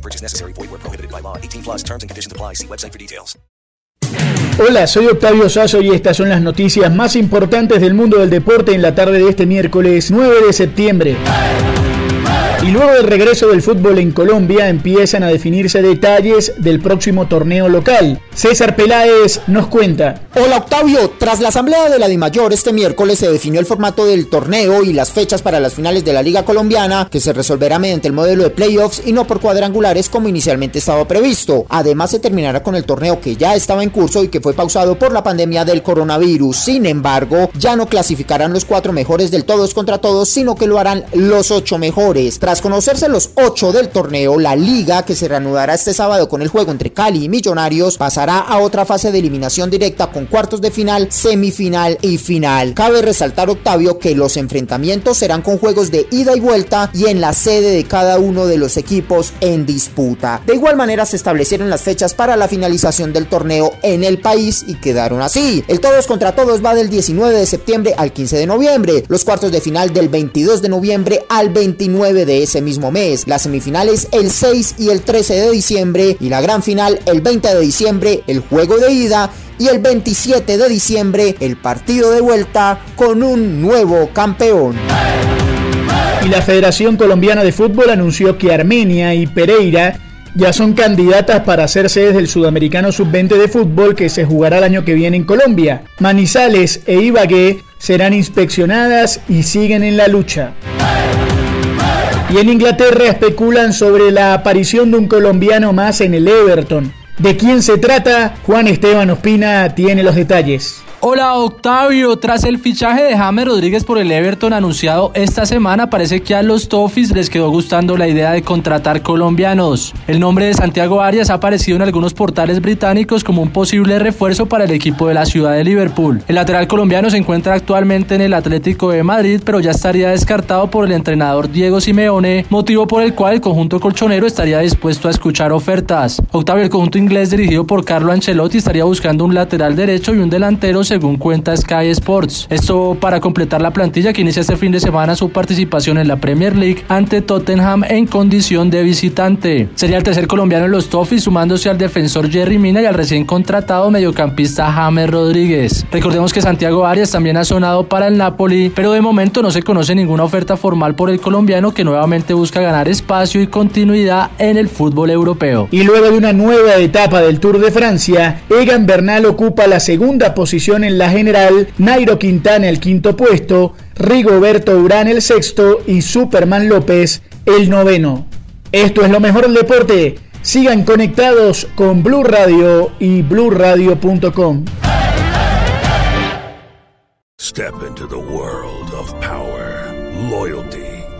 No purchase necessary. Void where prohibited by law. 18 plus terms and conditions apply. See website for details. Hola, soy Octavio Sazo y estas son las noticias más importantes del mundo del deporte en la tarde de este miércoles 9 de septiembre. Luego del regreso del fútbol en Colombia empiezan a definirse detalles del próximo torneo local. César Peláez nos cuenta. Hola Octavio, tras la asamblea de la DIMAYOR este miércoles se definió el formato del torneo y las fechas para las finales de la Liga Colombiana que se resolverá mediante el modelo de playoffs y no por cuadrangulares como inicialmente estaba previsto. Además se terminará con el torneo que ya estaba en curso y que fue pausado por la pandemia del coronavirus. Sin embargo, ya no clasificarán los cuatro mejores del todos contra todos, sino que lo harán los ocho mejores. Tras conocerse los ocho del torneo, la liga, que se reanudará este sábado con el juego entre Cali y Millonarios, pasará a otra fase de eliminación directa con cuartos de final, semifinal y final. Cabe resaltar, Octavio, que los enfrentamientos serán con juegos de ida y vuelta y en la sede de cada uno de los equipos en disputa. De igual manera se establecieron las fechas para la finalización del torneo en el país y quedaron así. El todos contra todos va del 19 de septiembre al 15 de noviembre, los cuartos de final del 22 de noviembre al 29 de ese mismo mes, las semifinales el 6 y el 13 de diciembre y la gran final el 20 de diciembre, el juego de ida y el 27 de diciembre el partido de vuelta con un nuevo campeón. Y la Federación Colombiana de Fútbol anunció que Armenia y Pereira ya son candidatas para ser sedes del Sudamericano Sub-20 de fútbol que se jugará el año que viene en Colombia. Manizales e Ibagué serán inspeccionadas y siguen en la lucha. Y en Inglaterra especulan sobre la aparición de un colombiano más en el Everton. ¿De quién se trata? Juan Esteban Ospina tiene los detalles. Hola Octavio, tras el fichaje de James Rodríguez por el Everton anunciado esta semana, parece que a los Toffees les quedó gustando la idea de contratar colombianos. El nombre de Santiago Arias ha aparecido en algunos portales británicos como un posible refuerzo para el equipo de la ciudad de Liverpool. El lateral colombiano se encuentra actualmente en el Atlético de Madrid, pero ya estaría descartado por el entrenador Diego Simeone, motivo por el cual el conjunto colchonero estaría dispuesto a escuchar ofertas. Octavio, el conjunto inglés dirigido por Carlo Ancelotti estaría buscando un lateral derecho y un delantero según cuenta Sky Sports. Esto para completar la plantilla que inicia este fin de semana su participación en la Premier League ante Tottenham en condición de visitante. Sería el tercer colombiano en los Toffees sumándose al defensor Jerry Mina y al recién contratado mediocampista James Rodríguez. Recordemos que Santiago Arias también ha sonado para el Napoli, pero de momento no se conoce ninguna oferta formal por el colombiano que nuevamente busca ganar espacio y continuidad en el fútbol europeo. Y luego de una nueva etapa del Tour de Francia, Egan Bernal ocupa la segunda posición en la general, Nairo Quintana el quinto puesto, Rigoberto Urán el sexto y Superman López el noveno. Esto es lo mejor del deporte. Sigan conectados con Blue Radio y bluradio.com. Step into the world of power, loyalty